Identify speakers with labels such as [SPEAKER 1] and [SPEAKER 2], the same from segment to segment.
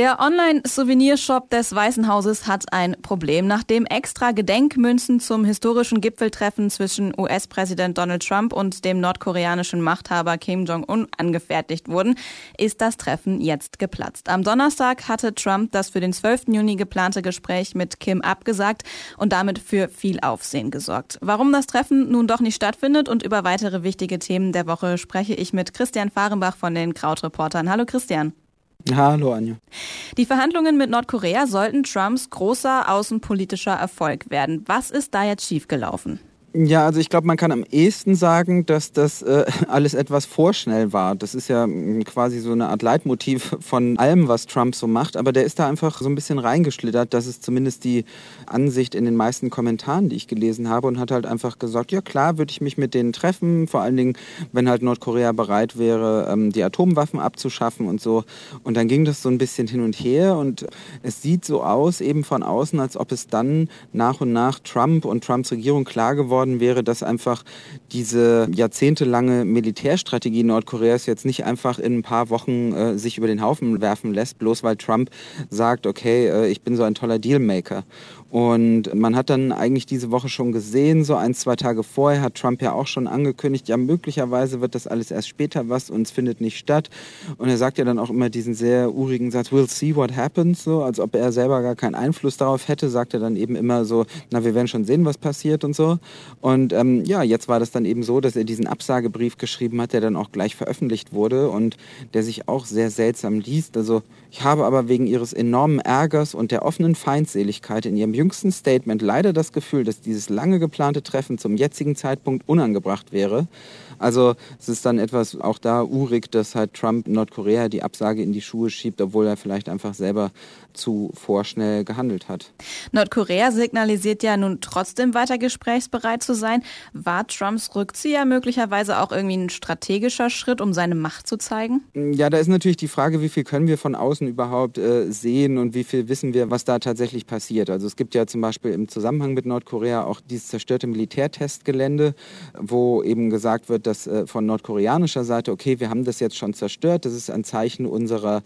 [SPEAKER 1] Der Online-Souvenirshop des Weißen Hauses hat ein Problem. Nachdem extra Gedenkmünzen zum historischen Gipfeltreffen zwischen US-Präsident Donald Trump und dem nordkoreanischen Machthaber Kim Jong-un angefertigt wurden, ist das Treffen jetzt geplatzt. Am Donnerstag hatte Trump das für den 12. Juni geplante Gespräch mit Kim abgesagt und damit für viel Aufsehen gesorgt. Warum das Treffen nun doch nicht stattfindet und über weitere wichtige Themen der Woche spreche ich mit Christian Fahrenbach von den Krautreportern. Hallo Christian.
[SPEAKER 2] Hallo Anja.
[SPEAKER 1] Die Verhandlungen mit Nordkorea sollten Trumps großer außenpolitischer Erfolg werden. Was ist da jetzt schiefgelaufen?
[SPEAKER 2] Ja, also ich glaube, man kann am ehesten sagen, dass das äh, alles etwas vorschnell war. Das ist ja mm, quasi so eine Art Leitmotiv von allem, was Trump so macht. Aber der ist da einfach so ein bisschen reingeschlittert. Das ist zumindest die Ansicht in den meisten Kommentaren, die ich gelesen habe. Und hat halt einfach gesagt, ja klar, würde ich mich mit denen treffen. Vor allen Dingen, wenn halt Nordkorea bereit wäre, ähm, die Atomwaffen abzuschaffen und so. Und dann ging das so ein bisschen hin und her. Und es sieht so aus, eben von außen, als ob es dann nach und nach Trump und Trumps Regierung klar geworden worden wäre, dass einfach diese jahrzehntelange Militärstrategie Nordkoreas jetzt nicht einfach in ein paar Wochen äh, sich über den Haufen werfen lässt, bloß weil Trump sagt, okay, äh, ich bin so ein toller Dealmaker. Und man hat dann eigentlich diese Woche schon gesehen, so ein, zwei Tage vorher hat Trump ja auch schon angekündigt, ja möglicherweise wird das alles erst später was und es findet nicht statt. Und er sagt ja dann auch immer diesen sehr urigen Satz, we'll see what happens, so als ob er selber gar keinen Einfluss darauf hätte, sagt er dann eben immer so, na wir werden schon sehen, was passiert und so. Und ähm, ja, jetzt war das dann eben so, dass er diesen Absagebrief geschrieben hat, der dann auch gleich veröffentlicht wurde und der sich auch sehr seltsam liest. Also ich habe aber wegen ihres enormen Ärgers und der offenen Feindseligkeit in ihrem jüngsten Statement leider das Gefühl, dass dieses lange geplante Treffen zum jetzigen Zeitpunkt unangebracht wäre. Also es ist dann etwas auch da urig, dass halt Trump Nordkorea die Absage in die Schuhe schiebt, obwohl er vielleicht einfach selber zu vorschnell gehandelt hat.
[SPEAKER 1] Nordkorea signalisiert ja nun trotzdem weiter gesprächsbereit zu sein. War Trumps Rückzieher möglicherweise auch irgendwie ein strategischer Schritt, um seine Macht zu zeigen?
[SPEAKER 2] Ja, da ist natürlich die Frage, wie viel können wir von außen überhaupt äh, sehen und wie viel wissen wir, was da tatsächlich passiert. Also es gibt ja zum Beispiel im Zusammenhang mit Nordkorea auch dieses zerstörte Militärtestgelände, wo eben gesagt wird, dass äh, von nordkoreanischer Seite, okay, wir haben das jetzt schon zerstört, das ist ein Zeichen unserer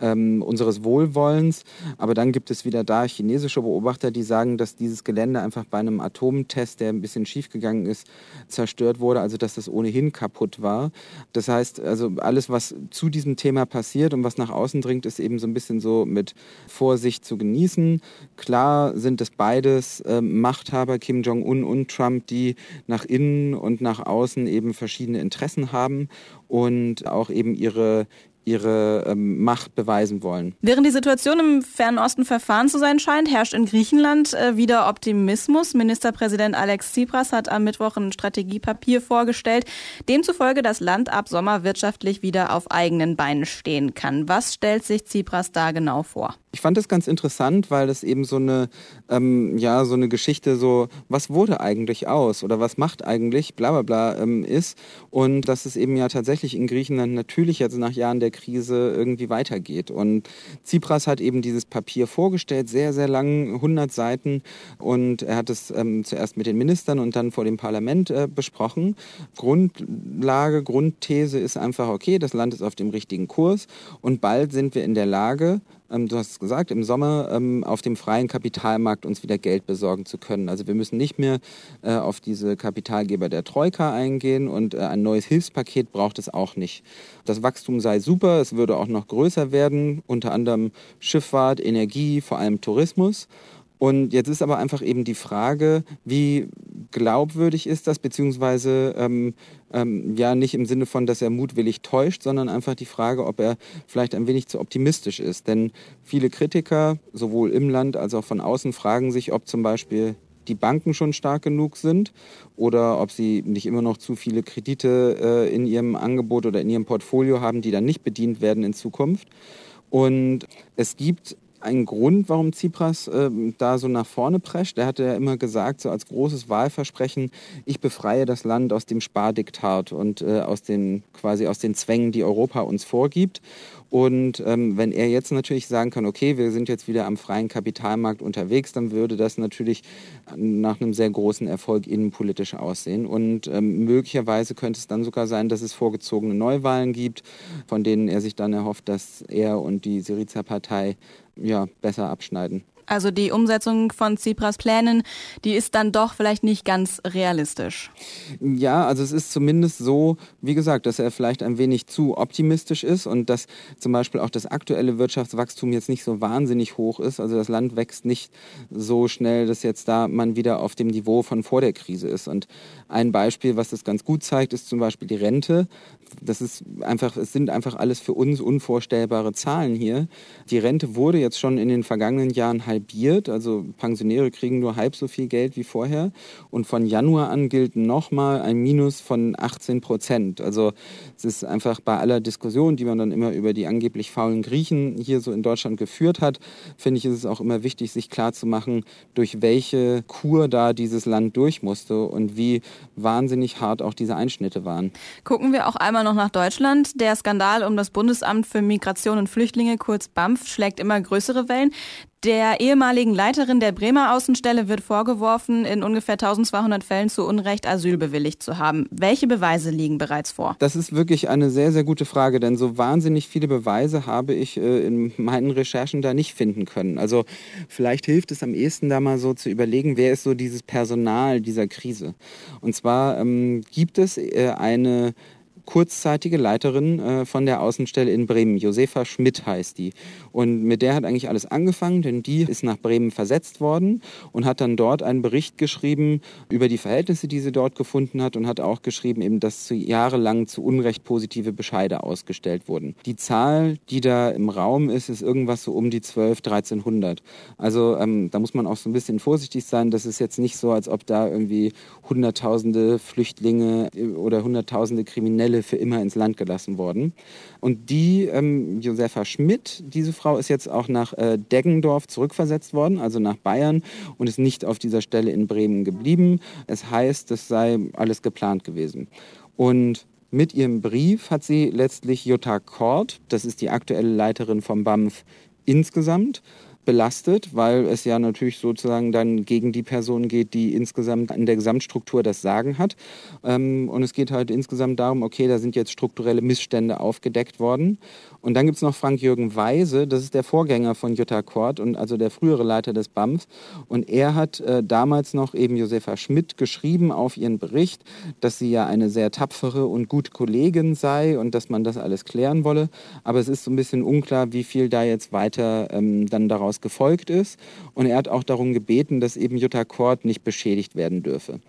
[SPEAKER 2] ähm, unseres Wohlwollens. Aber dann gibt es wieder da chinesische Beobachter, die sagen, dass dieses Gelände einfach bei einem Atomtest, der ein bisschen schiefgegangen ist, zerstört wurde, also dass das ohnehin kaputt war. Das heißt, also alles, was zu diesem Thema passiert und was nach außen dringt, ist eben so ein bisschen so mit Vorsicht zu genießen. Klar sind es beides äh, Machthaber, Kim Jong-un und Trump, die nach innen und nach außen eben verschiedene Interessen haben und auch eben ihre, ihre ähm, Macht beweisen wollen.
[SPEAKER 1] Während die Situation im Fernen Osten verfahren zu sein scheint, herrscht in Griechenland äh, wieder Optimismus. Ministerpräsident Alex Tsipras hat am Mittwoch ein Strategiepapier vorgestellt, demzufolge das Land ab Sommer wirtschaftlich wieder auf eigenen Beinen stehen kann. Was stellt sich Tsipras da genau vor?
[SPEAKER 2] Ich fand das ganz interessant, weil das eben so eine, ähm, ja, so eine Geschichte so, was wurde eigentlich aus oder was macht eigentlich, bla bla bla ähm, ist. Und dass es eben ja tatsächlich in Griechenland natürlich jetzt nach Jahren der Krise irgendwie weitergeht. Und Tsipras hat eben dieses Papier vorgestellt, sehr, sehr lang, 100 Seiten. Und er hat es ähm, zuerst mit den Ministern und dann vor dem Parlament äh, besprochen. Grundlage, Grundthese ist einfach, okay, das Land ist auf dem richtigen Kurs und bald sind wir in der Lage, ähm, du hast es gesagt, im Sommer ähm, auf dem freien Kapitalmarkt uns wieder Geld besorgen zu können. Also wir müssen nicht mehr äh, auf diese Kapitalgeber der Troika eingehen und äh, ein neues Hilfspaket braucht es auch nicht. Das Wachstum sei super, es würde auch noch größer werden, unter anderem Schifffahrt, Energie, vor allem Tourismus. Und jetzt ist aber einfach eben die Frage, wie glaubwürdig ist das, beziehungsweise ähm, ähm, ja nicht im Sinne von, dass er mutwillig täuscht, sondern einfach die Frage, ob er vielleicht ein wenig zu optimistisch ist. Denn viele Kritiker, sowohl im Land als auch von außen, fragen sich, ob zum Beispiel die Banken schon stark genug sind oder ob sie nicht immer noch zu viele Kredite äh, in ihrem Angebot oder in ihrem Portfolio haben, die dann nicht bedient werden in Zukunft. Und es gibt ein Grund, warum Tsipras äh, da so nach vorne prescht. Er hatte ja immer gesagt, so als großes Wahlversprechen, ich befreie das Land aus dem Spardiktat und äh, aus den quasi aus den Zwängen, die Europa uns vorgibt. Und ähm, wenn er jetzt natürlich sagen kann, okay, wir sind jetzt wieder am freien Kapitalmarkt unterwegs, dann würde das natürlich nach einem sehr großen Erfolg innenpolitisch aussehen. Und ähm, möglicherweise könnte es dann sogar sein, dass es vorgezogene Neuwahlen gibt, von denen er sich dann erhofft, dass er und die Syriza-Partei ja, besser abschneiden.
[SPEAKER 1] Also die Umsetzung von Tsipras Plänen, die ist dann doch vielleicht nicht ganz realistisch.
[SPEAKER 2] Ja, also es ist zumindest so, wie gesagt, dass er vielleicht ein wenig zu optimistisch ist und dass zum Beispiel auch das aktuelle Wirtschaftswachstum jetzt nicht so wahnsinnig hoch ist. Also das Land wächst nicht so schnell, dass jetzt da man wieder auf dem Niveau von vor der Krise ist. Und ein Beispiel, was das ganz gut zeigt, ist zum Beispiel die Rente. Das ist einfach, es sind einfach alles für uns unvorstellbare Zahlen hier. Die Rente wurde jetzt schon in den vergangenen Jahren halbiert. Also Pensionäre kriegen nur halb so viel Geld wie vorher. Und von Januar an gilt nochmal ein Minus von 18 Prozent. Also es ist einfach bei aller Diskussion, die man dann immer über die angeblich faulen Griechen hier so in Deutschland geführt hat, finde ich, ist es auch immer wichtig, sich klarzumachen, durch welche Kur da dieses Land durch musste und wie wahnsinnig hart auch diese Einschnitte waren.
[SPEAKER 1] Gucken wir auch einmal noch nach Deutschland. Der Skandal um das Bundesamt für Migration und Flüchtlinge, kurz BAMF, schlägt immer größere Wellen. Der ehemaligen Leiterin der Bremer Außenstelle wird vorgeworfen, in ungefähr 1200 Fällen zu Unrecht Asyl bewilligt zu haben. Welche Beweise liegen bereits vor?
[SPEAKER 2] Das ist wirklich eine sehr, sehr gute Frage, denn so wahnsinnig viele Beweise habe ich äh, in meinen Recherchen da nicht finden können. Also vielleicht hilft es am ehesten da mal so zu überlegen, wer ist so dieses Personal dieser Krise. Und zwar ähm, gibt es äh, eine kurzzeitige Leiterin äh, von der Außenstelle in Bremen. Josefa Schmidt heißt die. Und mit der hat eigentlich alles angefangen, denn die ist nach Bremen versetzt worden und hat dann dort einen Bericht geschrieben über die Verhältnisse, die sie dort gefunden hat und hat auch geschrieben, eben, dass zu, jahrelang zu Unrecht positive Bescheide ausgestellt wurden. Die Zahl, die da im Raum ist, ist irgendwas so um die 12, 1300. Also ähm, da muss man auch so ein bisschen vorsichtig sein. Das ist jetzt nicht so, als ob da irgendwie Hunderttausende Flüchtlinge oder Hunderttausende Kriminelle Fälle für immer ins Land gelassen worden. Und die, ähm, Josefa Schmidt, diese Frau ist jetzt auch nach äh, Deggendorf zurückversetzt worden, also nach Bayern und ist nicht auf dieser Stelle in Bremen geblieben. Es heißt, es sei alles geplant gewesen. Und mit ihrem Brief hat sie letztlich Jutta Kort, das ist die aktuelle Leiterin vom BAMF insgesamt, belastet, weil es ja natürlich sozusagen dann gegen die Person geht, die insgesamt in der Gesamtstruktur das Sagen hat. Ähm, und es geht halt insgesamt darum, okay, da sind jetzt strukturelle Missstände aufgedeckt worden. Und dann gibt es noch Frank-Jürgen Weise, das ist der Vorgänger von Jutta Kort und also der frühere Leiter des BAMF. Und er hat äh, damals noch eben Josefa Schmidt geschrieben auf ihren Bericht, dass sie ja eine sehr tapfere und gute Kollegin sei und dass man das alles klären wolle. Aber es ist so ein bisschen unklar, wie viel da jetzt weiter ähm, dann daraus gefolgt ist. Und er hat auch darum gebeten, dass eben Jutta Kort nicht beschädigt werden dürfe.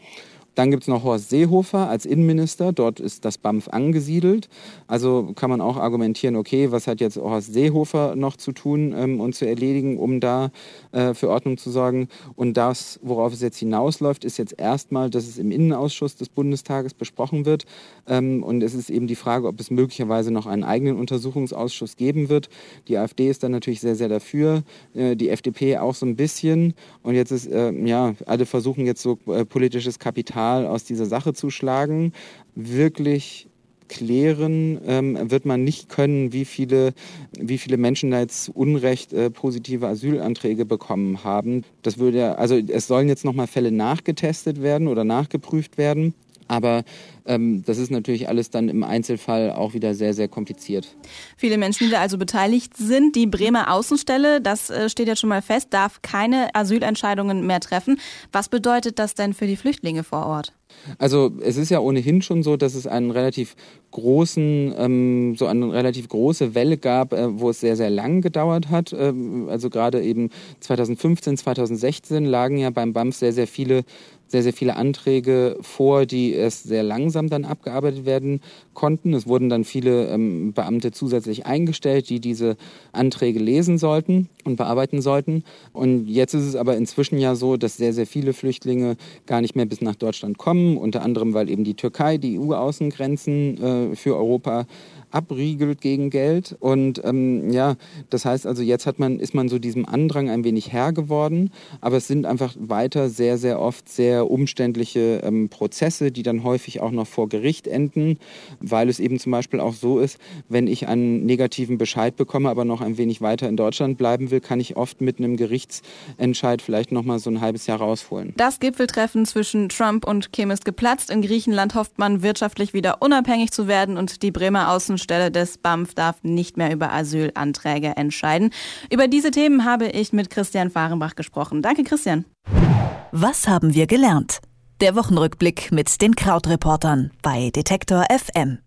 [SPEAKER 2] Dann gibt es noch Horst Seehofer als Innenminister. Dort ist das BAMF angesiedelt. Also kann man auch argumentieren, okay, was hat jetzt Horst Seehofer noch zu tun ähm, und zu erledigen, um da äh, für Ordnung zu sorgen. Und das, worauf es jetzt hinausläuft, ist jetzt erstmal, dass es im Innenausschuss des Bundestages besprochen wird. Ähm, und es ist eben die Frage, ob es möglicherweise noch einen eigenen Untersuchungsausschuss geben wird. Die AfD ist dann natürlich sehr, sehr dafür. Äh, die FDP auch so ein bisschen. Und jetzt ist, äh, ja, alle versuchen jetzt so äh, politisches Kapital Kapital aus dieser Sache zu schlagen. Wirklich klären ähm, wird man nicht können, wie viele, wie viele Menschen da jetzt Unrecht äh, positive Asylanträge bekommen haben. Das würde also es sollen jetzt nochmal Fälle nachgetestet werden oder nachgeprüft werden. Aber ähm, das ist natürlich alles dann im Einzelfall auch wieder sehr, sehr kompliziert.
[SPEAKER 1] Viele Menschen, die da also beteiligt sind. Die Bremer Außenstelle, das äh, steht jetzt schon mal fest, darf keine Asylentscheidungen mehr treffen. Was bedeutet das denn für die Flüchtlinge vor Ort?
[SPEAKER 2] Also es ist ja ohnehin schon so, dass es einen relativ großen, ähm, so eine relativ große Welle gab, äh, wo es sehr, sehr lang gedauert hat. Ähm, also gerade eben 2015, 2016 lagen ja beim BAMF sehr, sehr viele sehr, sehr viele Anträge vor, die erst sehr langsam dann abgearbeitet werden konnten. Es wurden dann viele ähm, Beamte zusätzlich eingestellt, die diese Anträge lesen sollten und bearbeiten sollten. Und jetzt ist es aber inzwischen ja so, dass sehr, sehr viele Flüchtlinge gar nicht mehr bis nach Deutschland kommen, unter anderem, weil eben die Türkei die EU-Außengrenzen äh, für Europa abriegelt gegen Geld. Und ähm, ja, das heißt also, jetzt hat man, ist man so diesem Andrang ein wenig Herr geworden, aber es sind einfach weiter sehr, sehr oft sehr umständliche ähm, Prozesse, die dann häufig auch noch vor Gericht enden, weil es eben zum Beispiel auch so ist, wenn ich einen negativen Bescheid bekomme, aber noch ein wenig weiter in Deutschland bleiben will, kann ich oft mit einem Gerichtsentscheid vielleicht noch mal so ein halbes Jahr rausholen.
[SPEAKER 1] Das Gipfeltreffen zwischen Trump und Kim ist geplatzt. In Griechenland hofft man wirtschaftlich wieder unabhängig zu werden und die Bremer Außenstelle des BAMF darf nicht mehr über Asylanträge entscheiden. Über diese Themen habe ich mit Christian Fahrenbach gesprochen. Danke, Christian.
[SPEAKER 3] Was haben wir gelernt? Der Wochenrückblick mit den Krautreportern bei Detektor FM.